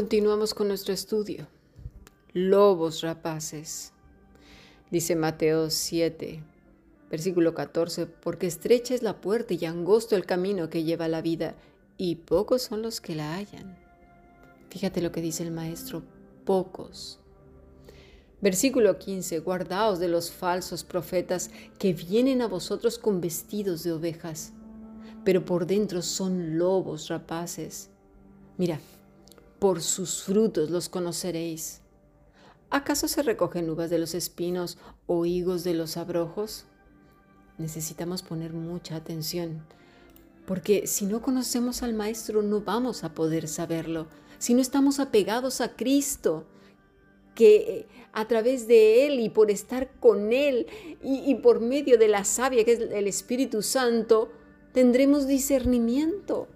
Continuamos con nuestro estudio. Lobos rapaces. Dice Mateo 7, versículo 14, porque estrecha es la puerta y angosto el camino que lleva a la vida, y pocos son los que la hallan. Fíjate lo que dice el maestro, pocos. Versículo 15, guardaos de los falsos profetas que vienen a vosotros con vestidos de ovejas, pero por dentro son lobos rapaces. Mira, por sus frutos los conoceréis. ¿Acaso se recogen uvas de los espinos o higos de los abrojos? Necesitamos poner mucha atención, porque si no conocemos al Maestro no vamos a poder saberlo. Si no estamos apegados a Cristo, que eh, a través de Él y por estar con Él y, y por medio de la savia que es el Espíritu Santo, tendremos discernimiento.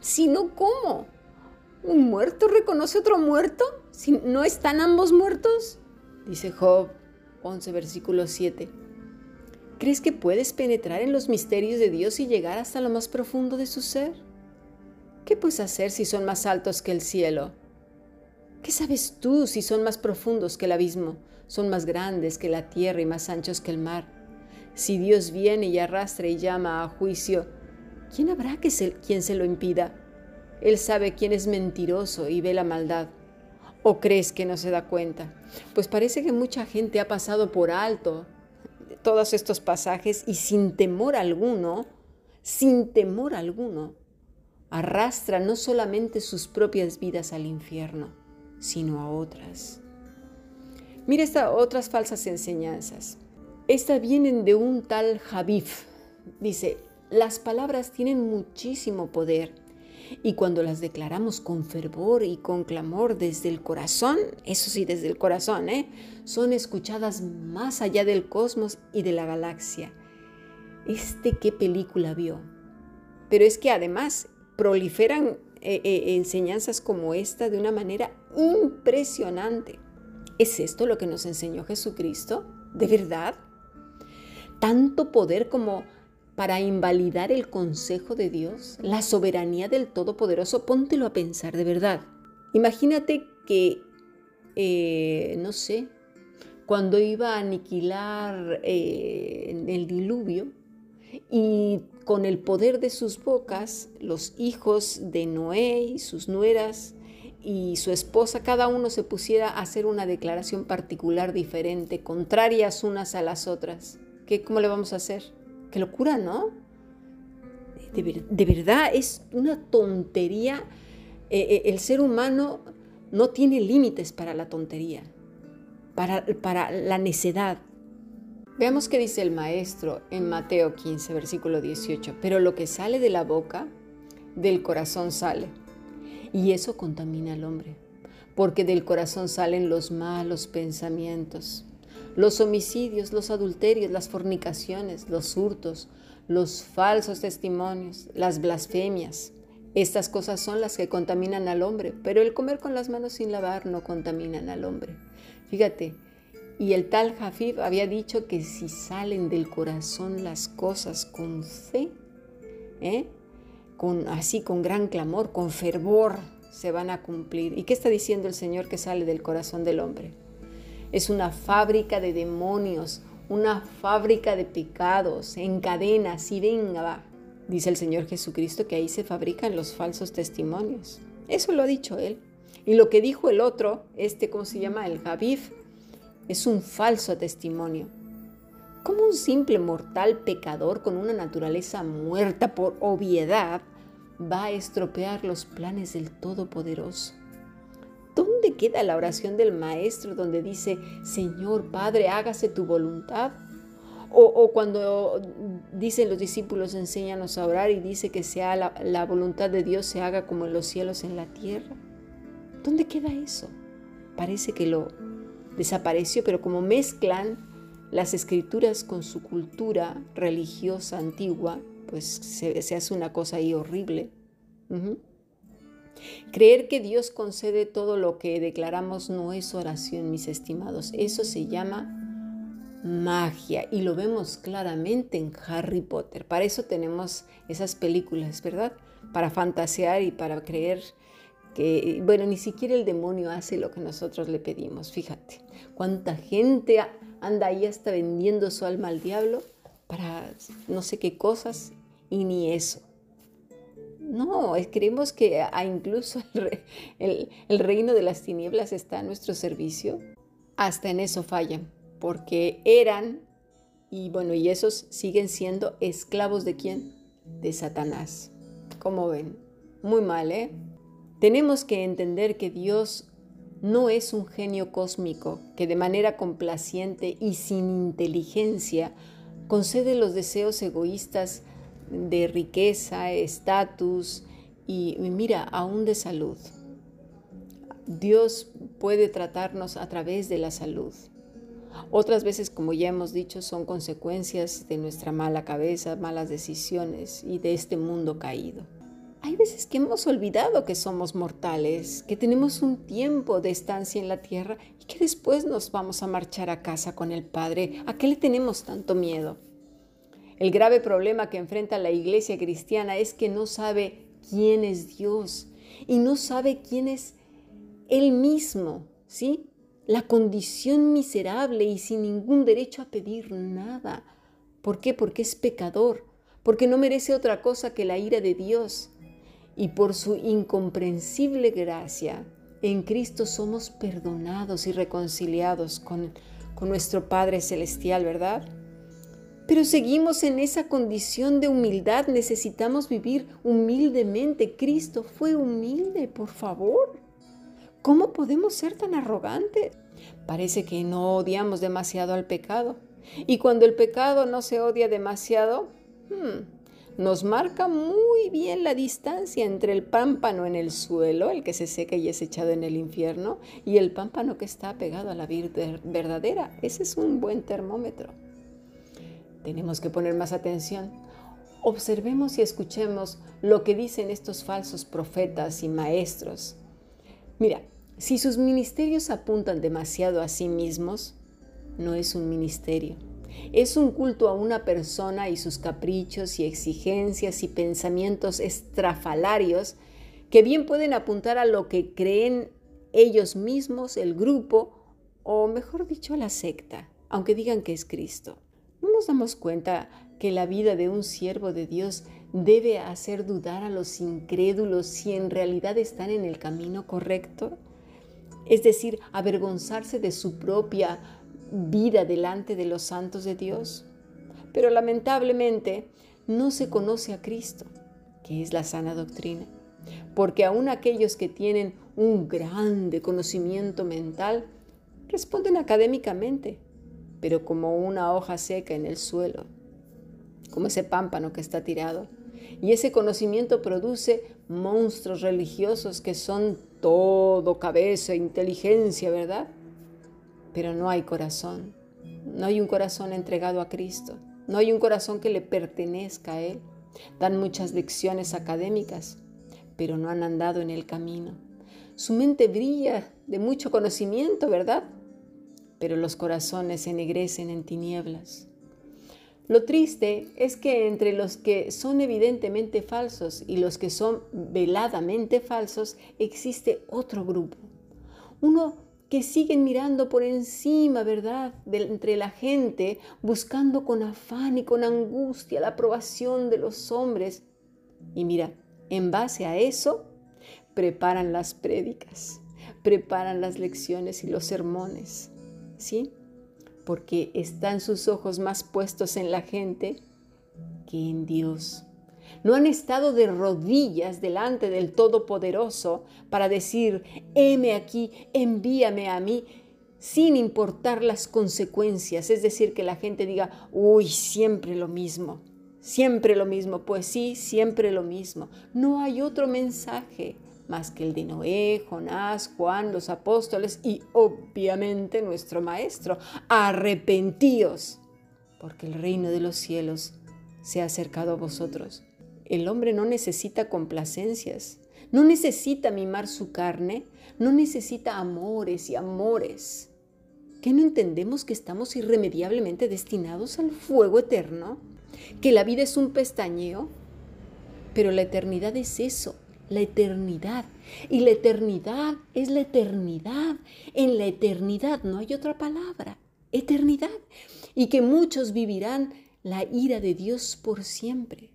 Si no, ¿cómo? ¿Un muerto reconoce otro muerto? Si no están ambos muertos? Dice Job 11, versículo 7. ¿Crees que puedes penetrar en los misterios de Dios y llegar hasta lo más profundo de su ser? ¿Qué puedes hacer si son más altos que el cielo? ¿Qué sabes tú si son más profundos que el abismo, son más grandes que la tierra y más anchos que el mar? Si Dios viene y arrastra y llama a juicio, ¿quién habrá que quien se lo impida? Él sabe quién es mentiroso y ve la maldad. ¿O crees que no se da cuenta? Pues parece que mucha gente ha pasado por alto todos estos pasajes y sin temor alguno, sin temor alguno, arrastra no solamente sus propias vidas al infierno, sino a otras. Mira estas otras falsas enseñanzas. Estas vienen de un tal Javif. Dice, las palabras tienen muchísimo poder y cuando las declaramos con fervor y con clamor desde el corazón, eso sí, desde el corazón, ¿eh? son escuchadas más allá del cosmos y de la galaxia. ¿Este qué película vio? Pero es que además proliferan eh, eh, enseñanzas como esta de una manera impresionante. ¿Es esto lo que nos enseñó Jesucristo? ¿De verdad? Tanto poder como para invalidar el consejo de Dios, la soberanía del Todopoderoso, póntelo a pensar de verdad. Imagínate que, eh, no sé, cuando iba a aniquilar eh, el diluvio y con el poder de sus bocas, los hijos de Noé y sus nueras y su esposa, cada uno se pusiera a hacer una declaración particular diferente, contrarias unas a las otras. ¿Qué, ¿Cómo le vamos a hacer? Qué locura, ¿no? De, verdad es una tontería. Eh, eh, el ser humano no tiene límites para la tontería, para, para la necedad. Veamos qué dice el maestro en Mateo 15, versículo 18. Pero lo que sale de la boca, del corazón sale. Y eso contamina al hombre, porque del corazón salen los malos pensamientos los homicidios, los adulterios, las fornicaciones, los hurtos, los falsos testimonios, las blasfemias. Estas cosas son las que contaminan al hombre, pero el comer con las manos sin lavar no contaminan al hombre. Fíjate, y el tal Jafib había dicho que si salen del corazón las cosas con fe, ¿eh? con, así con gran clamor, con fervor, se van a cumplir. ¿Y qué está diciendo el Señor que sale del corazón del hombre? Es una fábrica de demonios, una fábrica de pecados, en cadenas y venga, va. Dice el Señor Jesucristo que ahí se fabrican los falsos testimonios. Eso lo ha dicho él. Y lo que dijo el otro, este, ¿cómo se llama? El Javif, es un falso testimonio. ¿Cómo un simple mortal pecador con una naturaleza muerta por obviedad va a estropear los planes del Todopoderoso? ¿Dónde queda la oración del Maestro donde dice, Señor Padre, hágase tu voluntad? O, cuando dicen los discípulos, enséñanos a orar y dice que sea la, la voluntad de Dios se haga como en los cielos, en la tierra. ¿Dónde queda eso? Parece que lo desapareció, pero como mezclan las escrituras con su cultura religiosa antigua, pues se, hace una cosa ahí horrible. Creer que Dios concede todo lo que declaramos no es oración, mis estimados. Eso se llama magia y lo vemos claramente en Harry Potter. Para eso tenemos esas películas, ¿verdad? Para fantasear y para creer que, bueno, ni siquiera el demonio hace lo que nosotros le pedimos, fíjate. Cuánta gente anda ahí hasta vendiendo su alma al diablo para no sé qué cosas y ni eso. No, creemos que incluso el, reino de las tinieblas está a nuestro servicio. Hasta en eso fallan, porque eran, y bueno, y esos siguen siendo esclavos de quién? De Satanás. ¿Cómo ven? Muy mal, ¿eh? Tenemos que entender que Dios no es un genio cósmico que de manera complaciente y sin inteligencia concede los deseos egoístas de riqueza, estatus y mira, aún de salud. Dios puede tratarnos a través de la salud. Otras veces, como ya hemos dicho, son consecuencias de nuestra mala cabeza, malas decisiones y de este mundo caído. Hay veces que hemos olvidado que somos mortales, que tenemos un tiempo de estancia en la tierra y que después nos vamos a marchar a casa con el Padre. ¿A qué le tenemos tanto miedo? El grave problema que enfrenta la iglesia cristiana es que no sabe quién es Dios y no sabe quién es Él mismo, ¿sí? La condición miserable y sin ningún derecho a pedir nada. ¿Por qué? Porque es pecador, porque no merece otra cosa que la ira de Dios y por su incomprensible gracia, en Cristo somos perdonados y reconciliados con, con nuestro Padre Celestial, ¿verdad? Pero seguimos en esa condición de humildad, necesitamos vivir humildemente. Cristo fue humilde, por favor. ¿Cómo podemos ser tan arrogantes? Parece que no odiamos demasiado al pecado. Y cuando el pecado no se odia demasiado, hmm, nos marca muy bien la distancia entre el pámpano en el suelo, el que se seca y es echado en el infierno, y el pámpano que está pegado a la vida verdadera. Ese es un buen termómetro. Tenemos que poner más atención. Observemos y escuchemos lo que dicen estos falsos profetas y maestros. Mira, si sus ministerios apuntan demasiado a sí mismos, no es un ministerio es un culto a una persona y sus caprichos y exigencias y pensamientos estrafalarios que bien pueden apuntar a lo que creen ellos mismos, el grupo, o mejor dicho, la secta, aunque digan que es Cristo. ¿No nos damos cuenta que la vida de un siervo de Dios debe hacer dudar a los incrédulos si en realidad están en el camino correcto? Es decir, avergonzarse de su propia vida delante de los santos de Dios. Pero lamentablemente no se conoce a Cristo, que es la sana doctrina, porque aún aquellos que tienen un grande conocimiento mental responden académicamente, pero como una hoja seca en el suelo, como ese pámpano que está tirado. Y ese conocimiento produce monstruos religiosos que son todo cabeza, inteligencia, ¿verdad? pero no hay corazón. No hay un corazón entregado a Cristo. No hay un corazón que le pertenezca a Él. Dan muchas lecciones académicas, pero no han andado en el camino. Su mente brilla de mucho conocimiento, ¿verdad? Pero los corazones se ennegrecen en tinieblas. Lo triste es que entre los que son evidentemente falsos y los que son veladamente falsos existe otro grupo. Uno que siguen mirando por encima, ¿verdad?, de, entre la gente, buscando con afán y con angustia la aprobación de los hombres. Y mira, en base a eso, preparan las prédicas, preparan las lecciones y los sermones, ¿sí? Porque están sus ojos más puestos en la gente que en Dios. No han estado de rodillas delante del Todopoderoso para decir, heme aquí, envíame a mí, sin importar las consecuencias. Es decir, que la gente diga, uy, siempre lo mismo, siempre lo mismo. Pues sí, siempre lo mismo. No hay otro mensaje más que el de Noé, Jonás, Juan, los apóstoles y obviamente nuestro Maestro. Arrepentíos, porque el reino de los cielos se ha acercado a vosotros. El hombre no necesita complacencias, no necesita mimar su carne, no necesita amores y amores. ¿Qué no entendemos que estamos irremediablemente destinados al fuego eterno? ¿Que la vida es un pestañeo? Pero la eternidad es eso, la eternidad. Y la eternidad es la eternidad. En la eternidad no hay otra palabra. Eternidad. Y que muchos vivirán la ira de Dios por siempre.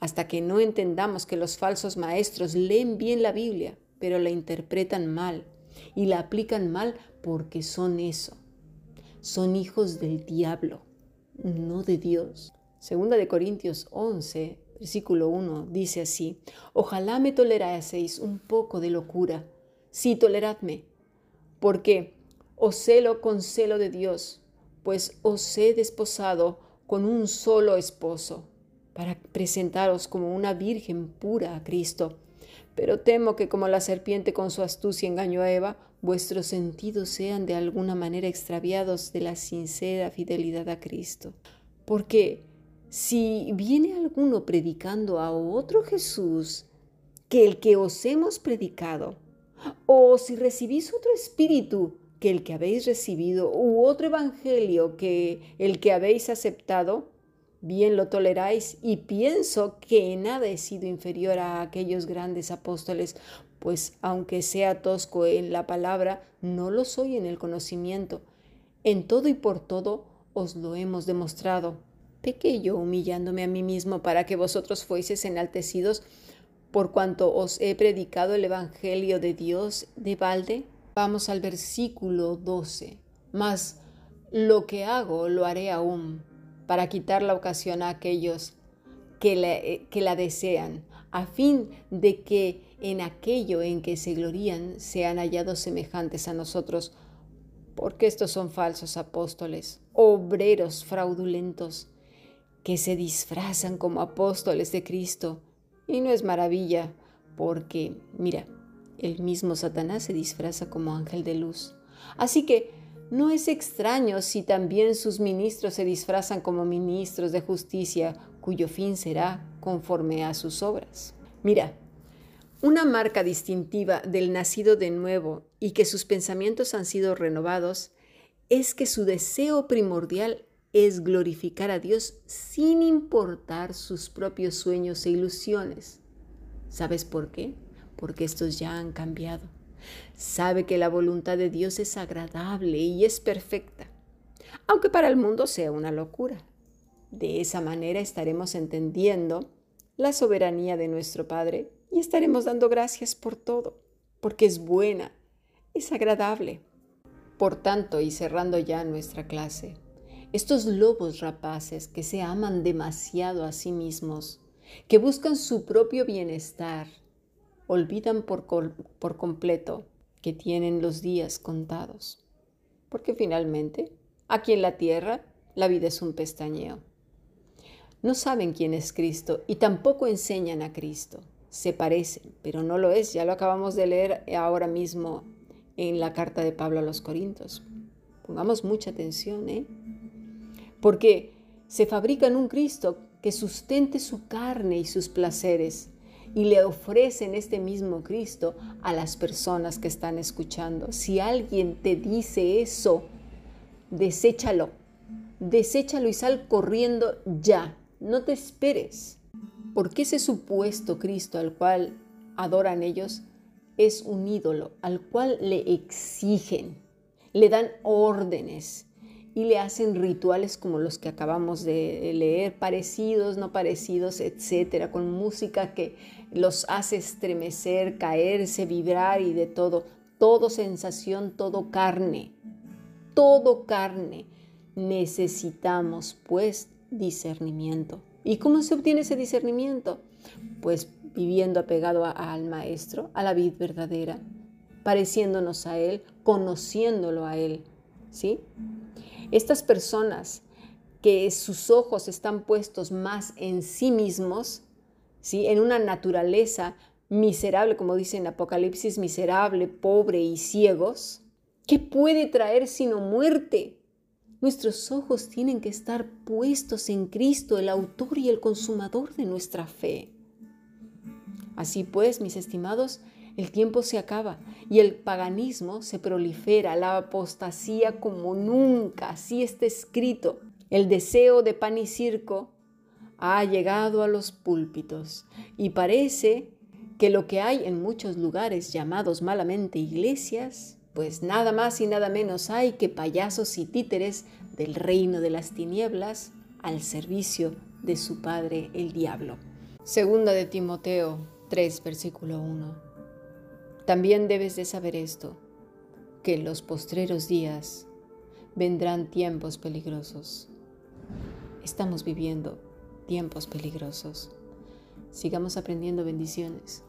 Hasta que no entendamos que los falsos maestros leen bien la Biblia, pero la interpretan mal y la aplican mal porque son eso. Son hijos del diablo, no de Dios. Segunda de Corintios 11, versículo 1, dice así, Ojalá me toleraseis un poco de locura. Sí, toleradme, porque os celo con celo de Dios, pues os he desposado con un solo esposo, para presentaros como una virgen pura a Cristo. Pero temo que como la serpiente con su astucia engañó a Eva, vuestros sentidos sean de alguna manera extraviados de la sincera fidelidad a Cristo. Porque si viene alguno predicando a otro Jesús que el que os hemos predicado, o si recibís otro espíritu que el que habéis recibido, u otro evangelio que el que habéis aceptado, bien lo toleráis y pienso que en nada he sido inferior a aquellos grandes apóstoles, pues aunque sea tosco en la palabra, no lo soy en el conocimiento. En todo y por todo os lo hemos demostrado Pequé humillándome a mí mismo para que vosotros fueseis enaltecidos por cuanto os he predicado el Evangelio de Dios de balde? Vamos al versículo 12. Mas lo que hago lo haré aún para quitar la ocasión a aquellos que la, eh, que la desean, a fin de que en aquello en que se glorían sean hallados semejantes a nosotros, porque estos son falsos apóstoles, obreros fraudulentos que se disfrazan como apóstoles de Cristo. Y no es maravilla, porque, mira, el mismo Satanás se disfraza como ángel de luz. Así que no es extraño si también sus ministros se disfrazan como ministros de justicia, cuyo fin será conforme a sus obras. Mira, una marca distintiva del nacido de nuevo y que sus pensamientos han sido renovados es que su deseo primordial es glorificar a Dios sin importar sus propios sueños e ilusiones. ¿Sabes por qué? Porque estos ya han cambiado. Sabe que la voluntad de Dios es agradable y es perfecta, aunque para el mundo sea una locura. De esa manera estaremos entendiendo la soberanía de nuestro Padre y estaremos dando gracias por todo, porque es buena, es agradable. Por tanto, y cerrando ya nuestra clase, estos lobos rapaces que se aman demasiado a sí mismos, que buscan su propio bienestar, olvidan por, completo que tienen los días contados. Porque finalmente, aquí en la tierra, la vida es un pestañeo. No saben quién es Cristo y tampoco enseñan a Cristo. Se parecen, pero no lo es. Ya lo acabamos de leer ahora mismo en la carta de Pablo a los Corintios. Pongamos mucha atención, ¿eh? Porque se fabrican un Cristo que sustente su carne y sus placeres y le ofrecen este mismo Cristo a las personas que están escuchando. Si alguien te dice eso, deséchalo, deséchalo y sal corriendo ya, no te esperes, porque ese supuesto Cristo al cual adoran ellos es un ídolo al cual le exigen, le dan órdenes y le hacen rituales como los que acabamos de leer, parecidos, no parecidos, etcétera, con música que los hace estremecer, caerse, vibrar y de todo, todo sensación, todo carne, todo carne. Necesitamos pues discernimiento. ¿Y cómo se obtiene ese discernimiento? Pues viviendo apegado al Maestro, a la vida verdadera, pareciéndonos a Él, conociéndolo a Él, ¿sí? Estas personas que sus ojos están puestos más en sí mismos, ¿sí? en una naturaleza miserable, como dice en Apocalipsis, miserable, pobre y ciegos, ¿qué puede traer sino muerte? Nuestros ojos tienen que estar puestos en Cristo, el autor y el consumador de nuestra fe. Así pues, mis estimados, el tiempo se acaba y el paganismo se prolifera, la apostasía como nunca, así está escrito. El deseo de pan y circo ha llegado a los púlpitos y parece que lo que hay en muchos lugares llamados malamente iglesias, pues nada más y nada menos hay que payasos y títeres del reino de las tinieblas al servicio de su padre el diablo. Segunda de Timoteo 3, versículo 1. También debes de saber esto, que en los postreros días vendrán tiempos peligrosos. Estamos viviendo tiempos peligrosos. Sigamos aprendiendo bendiciones.